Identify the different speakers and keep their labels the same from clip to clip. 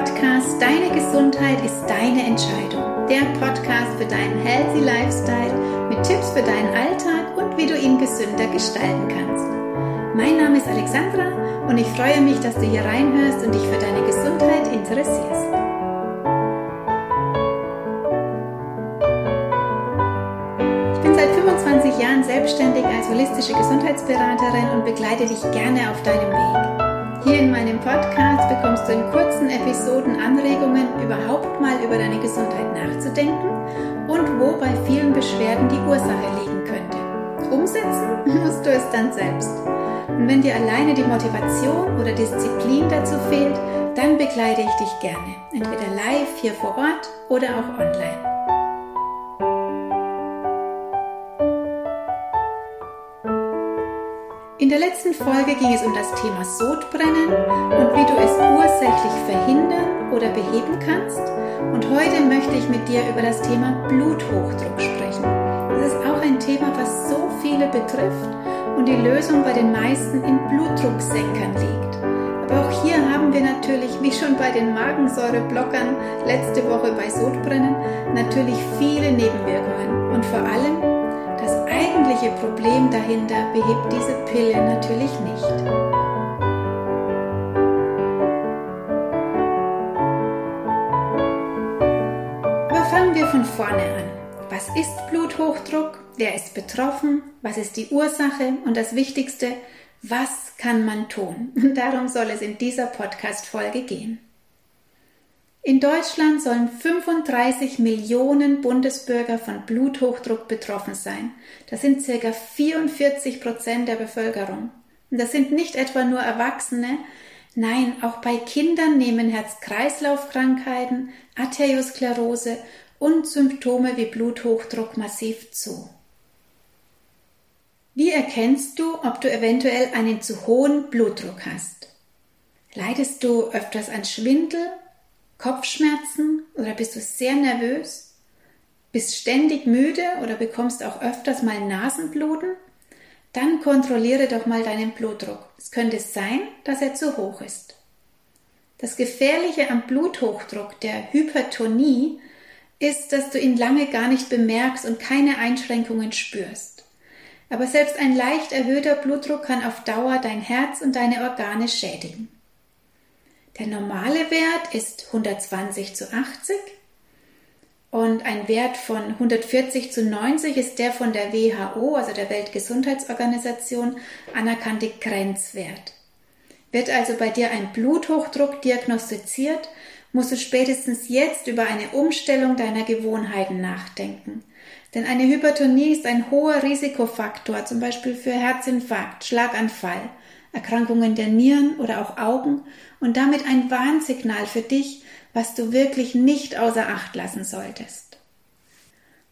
Speaker 1: Podcast Deine Gesundheit ist deine Entscheidung. Der Podcast für deinen Healthy Lifestyle mit Tipps für deinen Alltag und wie du ihn gesünder gestalten kannst. Mein Name ist Alexandra und ich freue mich, dass du hier reinhörst und dich für deine Gesundheit interessierst. Ich bin seit 25 Jahren selbstständig als holistische Gesundheitsberaterin und begleite dich gerne auf deinem Weg. Hier in meinem Podcast bekommst du in kurzen Episoden Anregungen, überhaupt mal über deine Gesundheit nachzudenken und wo bei vielen Beschwerden die Ursache liegen könnte. Umsetzen musst du es dann selbst. Und wenn dir alleine die Motivation oder Disziplin dazu fehlt, dann begleite ich dich gerne, entweder live hier vor Ort oder auch online. Der letzten Folge ging es um das Thema Sodbrennen und wie du es ursächlich verhindern oder beheben kannst. Und heute möchte ich mit dir über das Thema Bluthochdruck sprechen. Das ist auch ein Thema, was so viele betrifft und die Lösung bei den meisten in Blutdrucksenkern liegt. Aber auch hier haben wir natürlich, wie schon bei den Magensäureblockern letzte Woche bei Sodbrennen, natürlich viele Nebenwirkungen und vor allem eigentliche Problem dahinter behebt diese Pille natürlich nicht. Aber fangen wir von vorne an. Was ist Bluthochdruck? Wer ist betroffen? Was ist die Ursache? Und das Wichtigste, was kann man tun? Und darum soll es in dieser Podcast-Folge gehen. In Deutschland sollen 35 Millionen Bundesbürger von Bluthochdruck betroffen sein. Das sind circa 44 Prozent der Bevölkerung. Und das sind nicht etwa nur Erwachsene, nein, auch bei Kindern nehmen Herz-Kreislauf-Krankheiten, Arteriosklerose und Symptome wie Bluthochdruck massiv zu. Wie erkennst du, ob du eventuell einen zu hohen Blutdruck hast? Leidest du öfters an Schwindel Kopfschmerzen oder bist du sehr nervös? Bist ständig müde oder bekommst auch öfters mal Nasenbluten? Dann kontrolliere doch mal deinen Blutdruck. Es könnte sein, dass er zu hoch ist. Das Gefährliche am Bluthochdruck, der Hypertonie, ist, dass du ihn lange gar nicht bemerkst und keine Einschränkungen spürst. Aber selbst ein leicht erhöhter Blutdruck kann auf Dauer dein Herz und deine Organe schädigen. Der normale Wert ist 120 zu 80 und ein Wert von 140 zu 90 ist der von der WHO, also der Weltgesundheitsorganisation, anerkannte Grenzwert. Wird also bei dir ein Bluthochdruck diagnostiziert, musst du spätestens jetzt über eine Umstellung deiner Gewohnheiten nachdenken. Denn eine Hypertonie ist ein hoher Risikofaktor, zum Beispiel für Herzinfarkt, Schlaganfall, Erkrankungen der Nieren oder auch Augen und damit ein Warnsignal für dich, was du wirklich nicht außer Acht lassen solltest.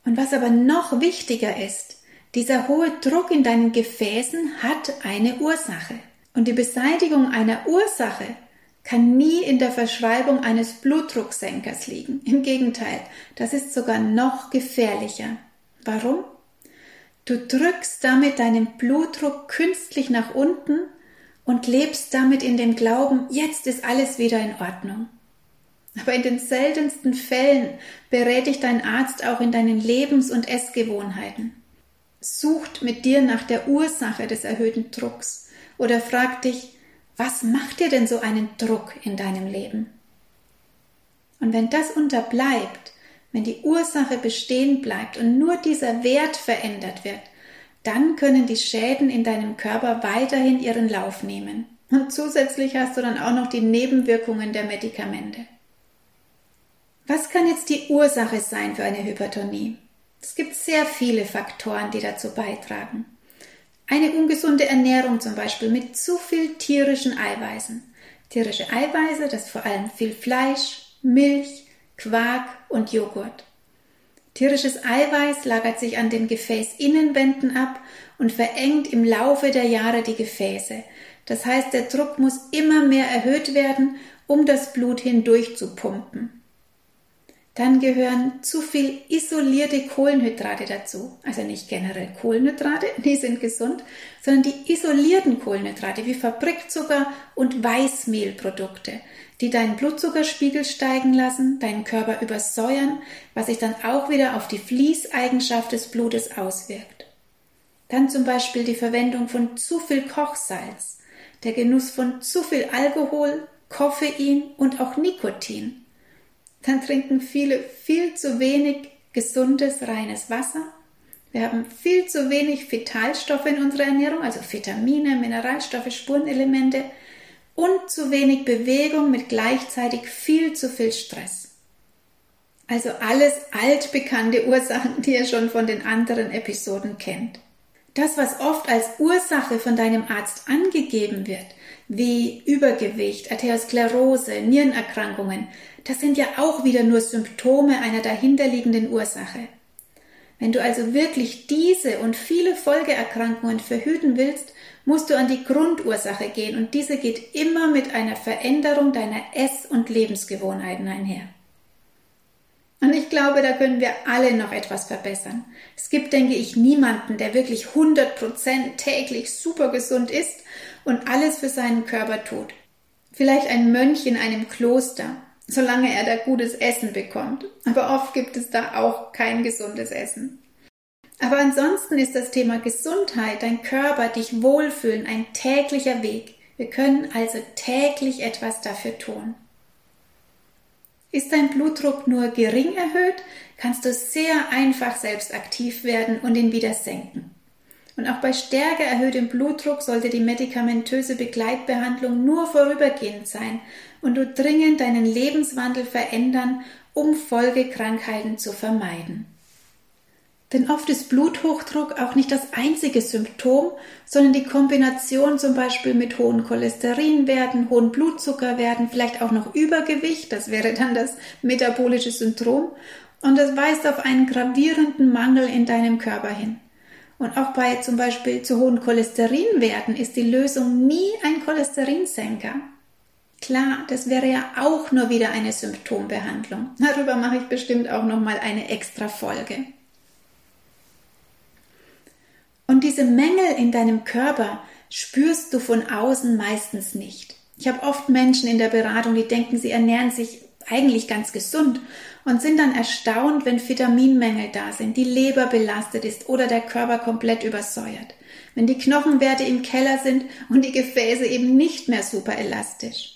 Speaker 1: Und was aber noch wichtiger ist, dieser hohe Druck in deinen Gefäßen hat eine Ursache. Und die Beseitigung einer Ursache kann nie in der Verschreibung eines Blutdrucksenkers liegen. Im Gegenteil, das ist sogar noch gefährlicher. Warum? Du drückst damit deinen Blutdruck künstlich nach unten und lebst damit in dem Glauben, jetzt ist alles wieder in Ordnung. Aber in den seltensten Fällen berät dich dein Arzt auch in deinen Lebens- und Essgewohnheiten. Sucht mit dir nach der Ursache des erhöhten Drucks oder fragt dich, was macht dir denn so einen Druck in deinem Leben? Und wenn das unterbleibt, wenn die Ursache bestehen bleibt und nur dieser Wert verändert wird, dann können die Schäden in deinem Körper weiterhin ihren Lauf nehmen. Und zusätzlich hast du dann auch noch die Nebenwirkungen der Medikamente. Was kann jetzt die Ursache sein für eine Hypertonie? Es gibt sehr viele Faktoren, die dazu beitragen. Eine ungesunde Ernährung zum Beispiel mit zu viel tierischen Eiweißen. Tierische Eiweiße, das vor allem viel Fleisch, Milch, Quark und Joghurt. Tierisches Eiweiß lagert sich an den Gefäßinnenwänden ab und verengt im Laufe der Jahre die Gefäße. Das heißt, der Druck muss immer mehr erhöht werden, um das Blut hindurch zu pumpen. dann gehören zu viel isolierte Kohlenhydrate dazu. Also nicht generell Kohlenhydrate, die sind gesund, sondern die isolierten Kohlenhydrate wie Fabrikzucker und Weißmehlprodukte, die deinen Blutzuckerspiegel steigen lassen, deinen Körper übersäuern, was sich dann auch wieder auf die Fließeigenschaft des Blutes auswirkt. Dann zum Beispiel die Verwendung von zu viel Kochsalz, der Genuss von zu viel Alkohol, Koffein und auch Nikotin dann trinken viele viel zu wenig gesundes, reines Wasser. Wir haben viel zu wenig Vitalstoffe in unserer Ernährung, also Vitamine, Mineralstoffe, Spurenelemente und zu wenig Bewegung mit gleichzeitig viel zu viel Stress. Also alles altbekannte Ursachen, die ihr schon von den anderen Episoden kennt. Das, was oft als Ursache von deinem Arzt angegeben wird, wie Übergewicht, Arteriosklerose, Nierenerkrankungen, das sind ja auch wieder nur Symptome einer dahinterliegenden Ursache. Wenn du also wirklich diese und viele Folgeerkrankungen verhüten willst, musst du an die Grundursache gehen und diese geht immer mit einer Veränderung deiner Ess- und Lebensgewohnheiten einher. Und ich glaube, da können wir alle noch etwas verbessern. Es gibt, denke ich, niemanden, der wirklich 100% täglich super gesund ist und alles für seinen Körper tut. Vielleicht ein Mönch in einem Kloster, solange er da gutes Essen bekommt. Aber oft gibt es da auch kein gesundes Essen. Aber ansonsten ist das Thema Gesundheit, dein Körper, dich wohlfühlen ein täglicher Weg. Wir können also täglich etwas dafür tun. Ist dein Blutdruck nur gering erhöht, kannst du sehr einfach selbst aktiv werden und ihn wieder senken. Und auch bei stärker erhöhtem Blutdruck sollte die medikamentöse Begleitbehandlung nur vorübergehend sein und du dringend deinen Lebenswandel verändern, um Folgekrankheiten zu vermeiden. Denn oft ist Bluthochdruck auch nicht das einzige Symptom, sondern die Kombination zum Beispiel mit hohen Cholesterinwerten, hohen Blutzuckerwerten, vielleicht auch noch Übergewicht, das wäre dann das metabolische Syndrom, und das weist auf einen gravierenden Mangel in deinem Körper hin. Und auch bei zum Beispiel zu hohen Cholesterinwerten ist die Lösung nie ein Cholesterinsenker. Klar, das wäre ja auch nur wieder eine Symptombehandlung. Darüber mache ich bestimmt auch noch mal eine extra Folge. Und diese Mängel in deinem Körper spürst du von außen meistens nicht. Ich habe oft Menschen in der Beratung, die denken, sie ernähren sich eigentlich ganz gesund und sind dann erstaunt, wenn Vitaminmängel da sind, die Leber belastet ist oder der Körper komplett übersäuert, wenn die Knochenwerte im Keller sind und die Gefäße eben nicht mehr super elastisch.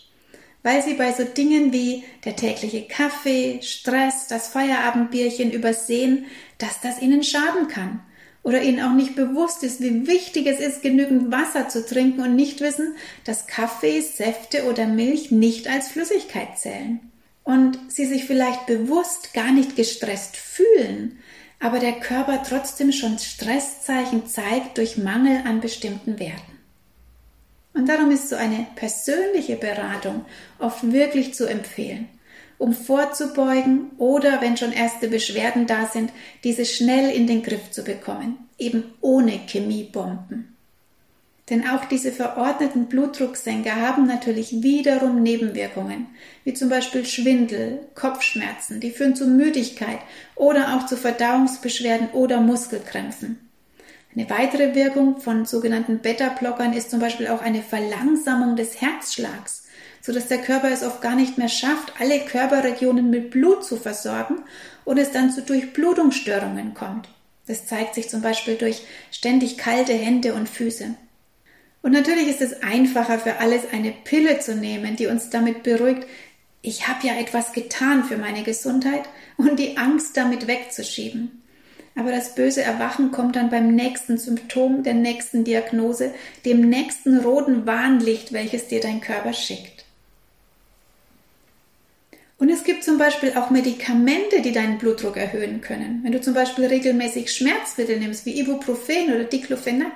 Speaker 1: Weil sie bei so Dingen wie der tägliche Kaffee, Stress, das Feierabendbierchen übersehen, dass das ihnen schaden kann oder ihnen auch nicht bewusst ist, wie wichtig es ist, genügend Wasser zu trinken und nicht wissen, dass Kaffee, Säfte oder Milch nicht als Flüssigkeit zählen und sie sich vielleicht bewusst gar nicht gestresst fühlen, aber der Körper trotzdem schon Stresszeichen zeigt durch Mangel an bestimmten Werten. Und darum ist so eine persönliche Beratung oft wirklich zu empfehlen, um vorzubeugen oder, wenn schon erste Beschwerden da sind, diese schnell in den Griff zu bekommen, eben ohne Chemiebomben. Denn auch diese verordneten Blutdrucksenker haben natürlich wiederum Nebenwirkungen, wie zum Beispiel Schwindel, Kopfschmerzen, die führen zu Müdigkeit oder auch zu Verdauungsbeschwerden oder Muskelkrämpfen. Eine weitere Wirkung von sogenannten Beta-Blockern ist zum Beispiel auch eine Verlangsamung des Herzschlags, so dass der Körper es oft gar nicht mehr schafft, alle Körperregionen mit Blut zu versorgen und es dann zu Durchblutungsstörungen kommt. Das zeigt sich zum Beispiel durch ständig kalte Hände und Füße. Und natürlich ist es einfacher für alles eine Pille zu nehmen, die uns damit beruhigt, ich habe ja etwas getan für meine Gesundheit und die Angst damit wegzuschieben. Aber das böse Erwachen kommt dann beim nächsten Symptom, der nächsten Diagnose, dem nächsten roten Warnlicht, welches dir dein Körper schickt. Und es gibt zum Beispiel auch Medikamente, die deinen Blutdruck erhöhen können. Wenn du zum Beispiel regelmäßig Schmerzmittel nimmst, wie Ibuprofen oder Diclofenac,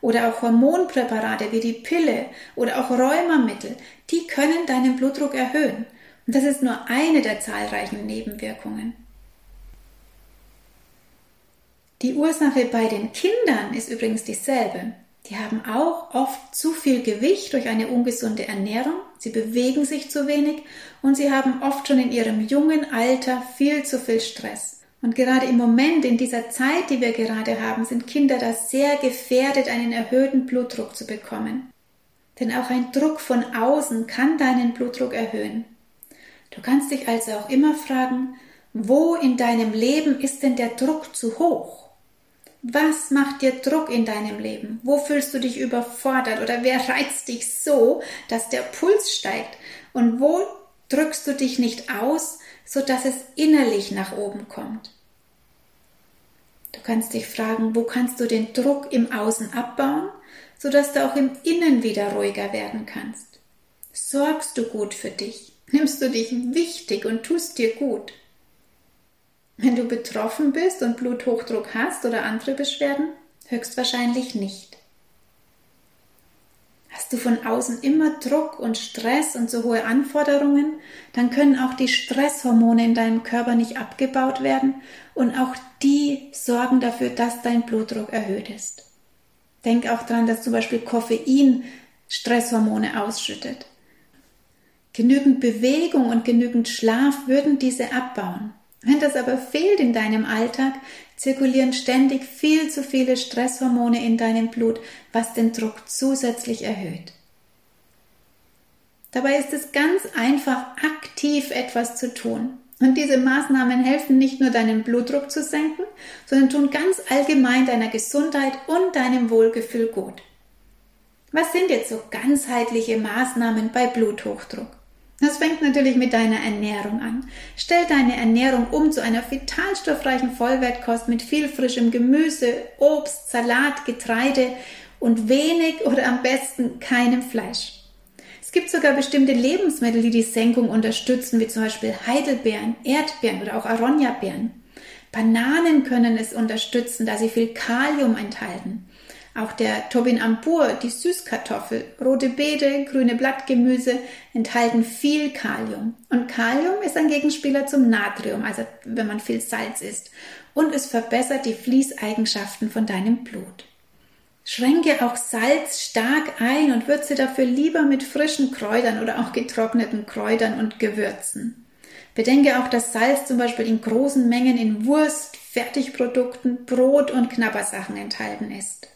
Speaker 1: oder auch Hormonpräparate wie die Pille oder auch Rheumamittel, die können deinen Blutdruck erhöhen. Und das ist nur eine der zahlreichen Nebenwirkungen. Die Ursache bei den Kindern ist übrigens dieselbe. Die haben auch oft zu viel Gewicht durch eine ungesunde Ernährung, sie bewegen sich zu wenig und sie haben oft schon in ihrem jungen Alter viel zu viel Stress. Und gerade im Moment, in dieser Zeit, die wir gerade haben, sind Kinder da sehr gefährdet, einen erhöhten Blutdruck zu bekommen. Denn auch ein Druck von außen kann deinen Blutdruck erhöhen. Du kannst dich also auch immer fragen, wo in deinem Leben ist denn der Druck zu hoch? Was macht dir Druck in deinem Leben? Wo fühlst du dich überfordert oder wer reizt dich so, dass der Puls steigt? Und wo drückst du dich nicht aus, so dass es innerlich nach oben kommt? Du kannst dich fragen, wo kannst du den Druck im Außen abbauen, so dass du auch im Innen wieder ruhiger werden kannst? Sorgst du gut für dich? Nimmst du dich wichtig und tust dir gut? Wenn du betroffen bist und Bluthochdruck hast oder andere Beschwerden, höchstwahrscheinlich nicht. Hast du von außen immer Druck und Stress und so hohe Anforderungen, dann können auch die Stresshormone in deinem Körper nicht abgebaut werden und auch die sorgen dafür, dass dein Blutdruck erhöht ist. Denk auch daran, dass zum Beispiel Koffein Stresshormone ausschüttet. Genügend Bewegung und genügend Schlaf würden diese abbauen. Wenn das aber fehlt in deinem Alltag, zirkulieren ständig viel zu viele Stresshormone in deinem Blut, was den Druck zusätzlich erhöht. Dabei ist es ganz einfach, aktiv etwas zu tun. Und diese Maßnahmen helfen nicht nur deinen Blutdruck zu senken, sondern tun ganz allgemein deiner Gesundheit und deinem Wohlgefühl gut. Was sind jetzt so ganzheitliche Maßnahmen bei Bluthochdruck? Das fängt natürlich mit deiner Ernährung an. Stell deine Ernährung um zu einer vitalstoffreichen Vollwertkost mit viel frischem Gemüse, Obst, Salat, Getreide und wenig oder am besten keinem Fleisch. Es gibt sogar bestimmte Lebensmittel, die die Senkung unterstützen, wie zum Beispiel Heidelbeeren, Erdbeeren oder auch Aronia-Beeren. Bananen können es unterstützen, da sie viel Kalium enthalten. Auch der Tobinampur, die Süßkartoffel, rote Beete, grüne Blattgemüse enthalten viel Kalium. Und Kalium ist ein Gegenspieler zum Natrium, also wenn man viel Salz isst. Und es verbessert die Fließeigenschaften von deinem Blut. Schränke auch Salz stark ein und würze dafür lieber mit frischen Kräutern oder auch getrockneten Kräutern und Gewürzen. Bedenke auch, dass Salz zum Beispiel in großen Mengen in Wurst, Fertigprodukten, Brot und Knabbersachen enthalten ist.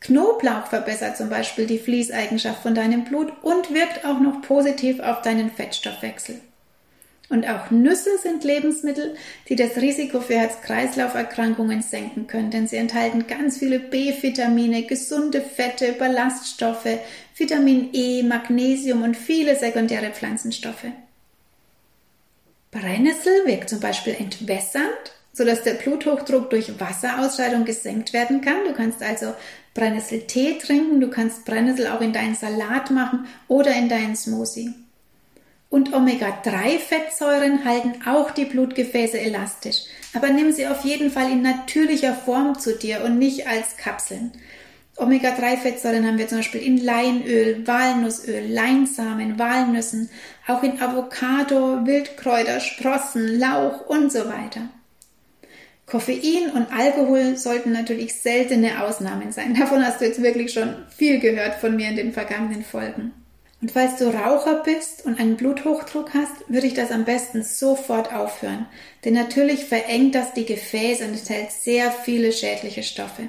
Speaker 1: Knoblauch verbessert zum Beispiel die Fließeigenschaft von deinem Blut und wirkt auch noch positiv auf deinen Fettstoffwechsel. Und auch Nüsse sind Lebensmittel, die das Risiko für Herz-Kreislauf-Erkrankungen senken können, denn sie enthalten ganz viele B-Vitamine, gesunde Fette, Ballaststoffe, Vitamin E, Magnesium und viele sekundäre Pflanzenstoffe. Brennnessel wirkt zum Beispiel entwässernd, sodass der Bluthochdruck durch Wasserausscheidung gesenkt werden kann. Du kannst also Brennnesseltee trinken, du kannst Brennnessel auch in deinen Salat machen oder in deinen Smoothie. Und Omega-3-Fettsäuren halten auch die Blutgefäße elastisch. Aber nimm sie auf jeden Fall in natürlicher Form zu dir und nicht als Kapseln. Omega-3-Fettsäuren haben wir zum Beispiel in Leinöl, Walnussöl, Leinsamen, Walnüssen, auch in Avocado, Wildkräuter, Sprossen, Lauch und so weiter. Koffein und Alkohol sollten natürlich seltene Ausnahmen sein. Davon hast du jetzt wirklich schon viel gehört von mir in den vergangenen Folgen. Und falls du Raucher bist und einen Bluthochdruck hast, würde ich das am besten sofort aufhören. Denn natürlich verengt das die Gefäße und enthält sehr viele schädliche Stoffe.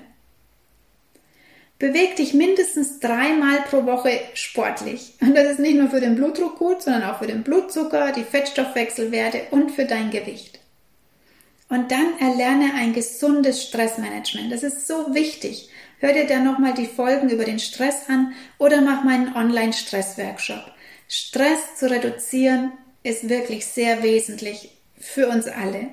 Speaker 1: Beweg dich mindestens dreimal pro Woche sportlich. Und das ist nicht nur für den Blutdruck gut, sondern auch für den Blutzucker, die Fettstoffwechselwerte und für dein Gewicht. Und dann erlerne ein gesundes Stressmanagement. Das ist so wichtig. Hör dir dann nochmal die Folgen über den Stress an oder mach meinen Online-Stress-Workshop. Stress zu reduzieren ist wirklich sehr wesentlich für uns alle.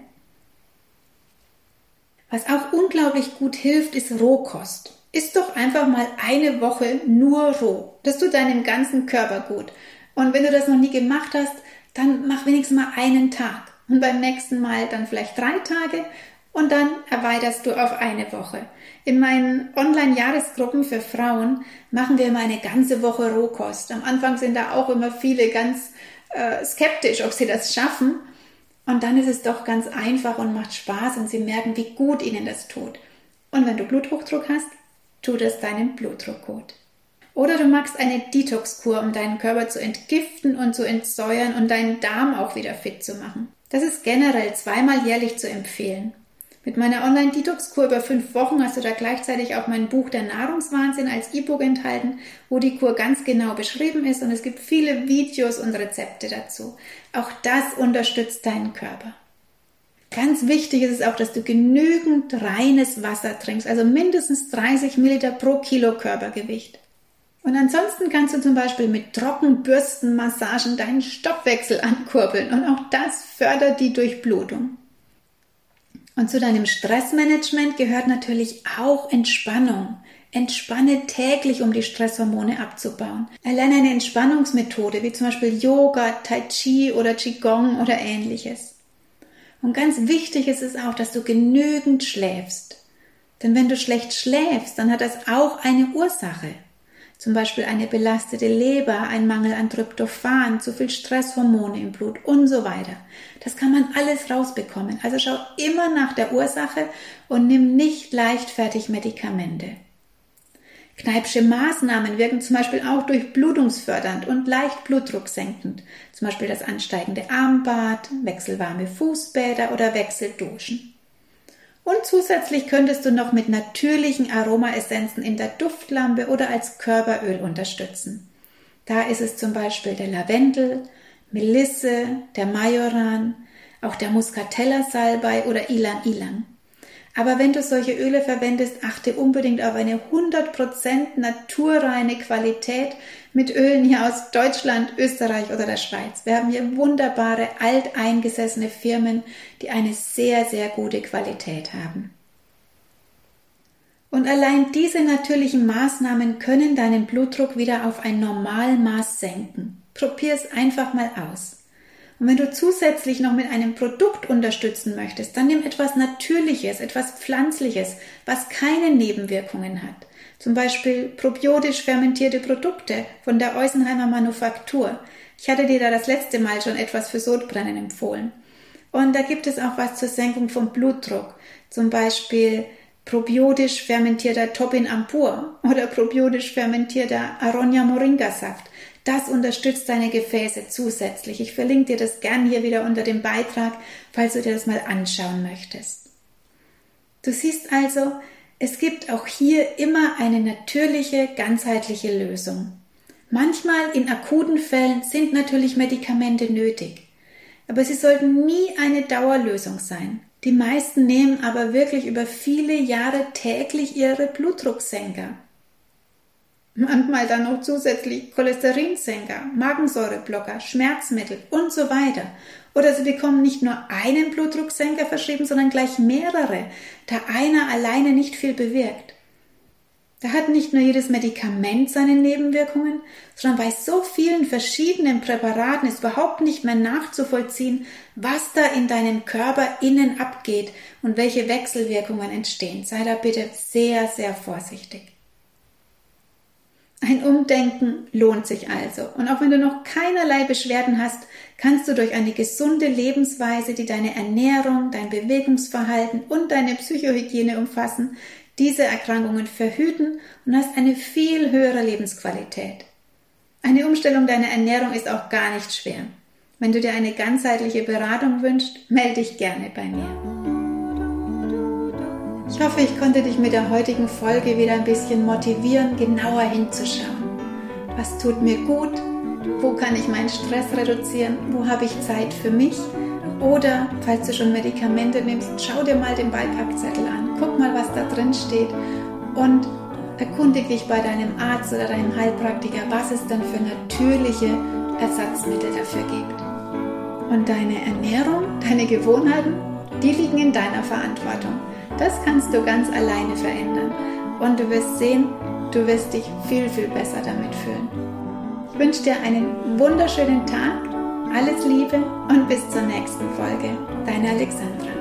Speaker 1: Was auch unglaublich gut hilft, ist Rohkost. Iss doch einfach mal eine Woche nur roh. Das tut deinem ganzen Körper gut. Und wenn du das noch nie gemacht hast, dann mach wenigstens mal einen Tag und beim nächsten Mal dann vielleicht drei Tage und dann erweiterst du auf eine Woche. In meinen Online-Jahresgruppen für Frauen machen wir immer eine ganze Woche Rohkost. Am Anfang sind da auch immer viele ganz äh, skeptisch, ob sie das schaffen. Und dann ist es doch ganz einfach und macht Spaß und sie merken, wie gut ihnen das tut. Und wenn du Bluthochdruck hast, tut es deinem Blutdruck gut. Oder du machst eine Detox-Kur, um deinen Körper zu entgiften und zu entsäuern und deinen Darm auch wieder fit zu machen. Das ist generell zweimal jährlich zu empfehlen. Mit meiner Online-Detox-Kur über fünf Wochen hast du da gleichzeitig auch mein Buch Der Nahrungswahnsinn als E-Book enthalten, wo die Kur ganz genau beschrieben ist und es gibt viele Videos und Rezepte dazu. Auch das unterstützt deinen Körper. Ganz wichtig ist es auch, dass du genügend reines Wasser trinkst, also mindestens 30 Milliliter pro Kilo Körpergewicht. Und ansonsten kannst du zum Beispiel mit Trockenbürstenmassagen deinen Stoffwechsel ankurbeln und auch das fördert die Durchblutung. Und zu deinem Stressmanagement gehört natürlich auch Entspannung. Entspanne täglich, um die Stresshormone abzubauen. Erlerne eine Entspannungsmethode, wie zum Beispiel Yoga, Tai Chi oder Qigong oder ähnliches. Und ganz wichtig ist es auch, dass du genügend schläfst. Denn wenn du schlecht schläfst, dann hat das auch eine Ursache zum Beispiel eine belastete Leber, ein Mangel an Tryptophan, zu viel Stresshormone im Blut und so weiter. Das kann man alles rausbekommen. Also schau immer nach der Ursache und nimm nicht leichtfertig Medikamente. Kneipsche Maßnahmen wirken zum Beispiel auch durchblutungsfördernd und leicht blutdrucksenkend, zum Beispiel das ansteigende Armbad, wechselwarme Fußbäder oder Wechselduschen. Und zusätzlich könntest du noch mit natürlichen Aromaessenzen in der Duftlampe oder als Körperöl unterstützen. Da ist es zum Beispiel der Lavendel, Melisse, der Majoran, auch der Muscatella-Salbei oder Ilan Ilan. Aber wenn du solche Öle verwendest, achte unbedingt auf eine 100% naturreine Qualität mit Ölen hier aus Deutschland, Österreich oder der Schweiz. Wir haben hier wunderbare, alteingesessene Firmen, die eine sehr, sehr gute Qualität haben. Und allein diese natürlichen Maßnahmen können deinen Blutdruck wieder auf ein Normalmaß senken. Probier es einfach mal aus. Und wenn du zusätzlich noch mit einem Produkt unterstützen möchtest, dann nimm etwas Natürliches, etwas Pflanzliches, was keine Nebenwirkungen hat. Zum Beispiel probiotisch fermentierte Produkte von der Eusenheimer Manufaktur. Ich hatte dir da das letzte Mal schon etwas für Sodbrennen empfohlen. Und da gibt es auch was zur Senkung vom Blutdruck. Zum Beispiel probiotisch fermentierter Topin Ampur oder probiotisch fermentierter Aronia Moringa Saft. Das unterstützt deine Gefäße zusätzlich. Ich verlinke dir das gern hier wieder unter dem Beitrag, falls du dir das mal anschauen möchtest. Du siehst also, es gibt auch hier immer eine natürliche, ganzheitliche Lösung. Manchmal in akuten Fällen sind natürlich Medikamente nötig, aber sie sollten nie eine Dauerlösung sein. Die meisten nehmen aber wirklich über viele Jahre täglich ihre Blutdrucksenker manchmal dann noch zusätzlich Cholesterinsenker, Magensäureblocker, Schmerzmittel und so weiter. Oder sie bekommen nicht nur einen Blutdrucksenker verschrieben, sondern gleich mehrere, da einer alleine nicht viel bewirkt. Da hat nicht nur jedes Medikament seine Nebenwirkungen, sondern bei so vielen verschiedenen Präparaten ist überhaupt nicht mehr nachzuvollziehen, was da in deinem Körper innen abgeht und welche Wechselwirkungen entstehen. Sei da bitte sehr, sehr vorsichtig. Ein Umdenken lohnt sich also. Und auch wenn du noch keinerlei Beschwerden hast, kannst du durch eine gesunde Lebensweise, die deine Ernährung, dein Bewegungsverhalten und deine Psychohygiene umfassen, diese Erkrankungen verhüten und hast eine viel höhere Lebensqualität. Eine Umstellung deiner Ernährung ist auch gar nicht schwer. Wenn du dir eine ganzheitliche Beratung wünschst, melde dich gerne bei mir. Ich hoffe, ich konnte dich mit der heutigen Folge wieder ein bisschen motivieren, genauer hinzuschauen. Was tut mir gut? Wo kann ich meinen Stress reduzieren? Wo habe ich Zeit für mich? Oder, falls du schon Medikamente nimmst, schau dir mal den Beipackzettel an. Guck mal, was da drin steht und erkundige dich bei deinem Arzt oder deinem Heilpraktiker, was es dann für natürliche Ersatzmittel dafür gibt. Und deine Ernährung, deine Gewohnheiten, die liegen in deiner Verantwortung. Das kannst du ganz alleine verändern. Und du wirst sehen, du wirst dich viel, viel besser damit fühlen. Ich wünsche dir einen wunderschönen Tag, alles Liebe und bis zur nächsten Folge. Deine Alexandra.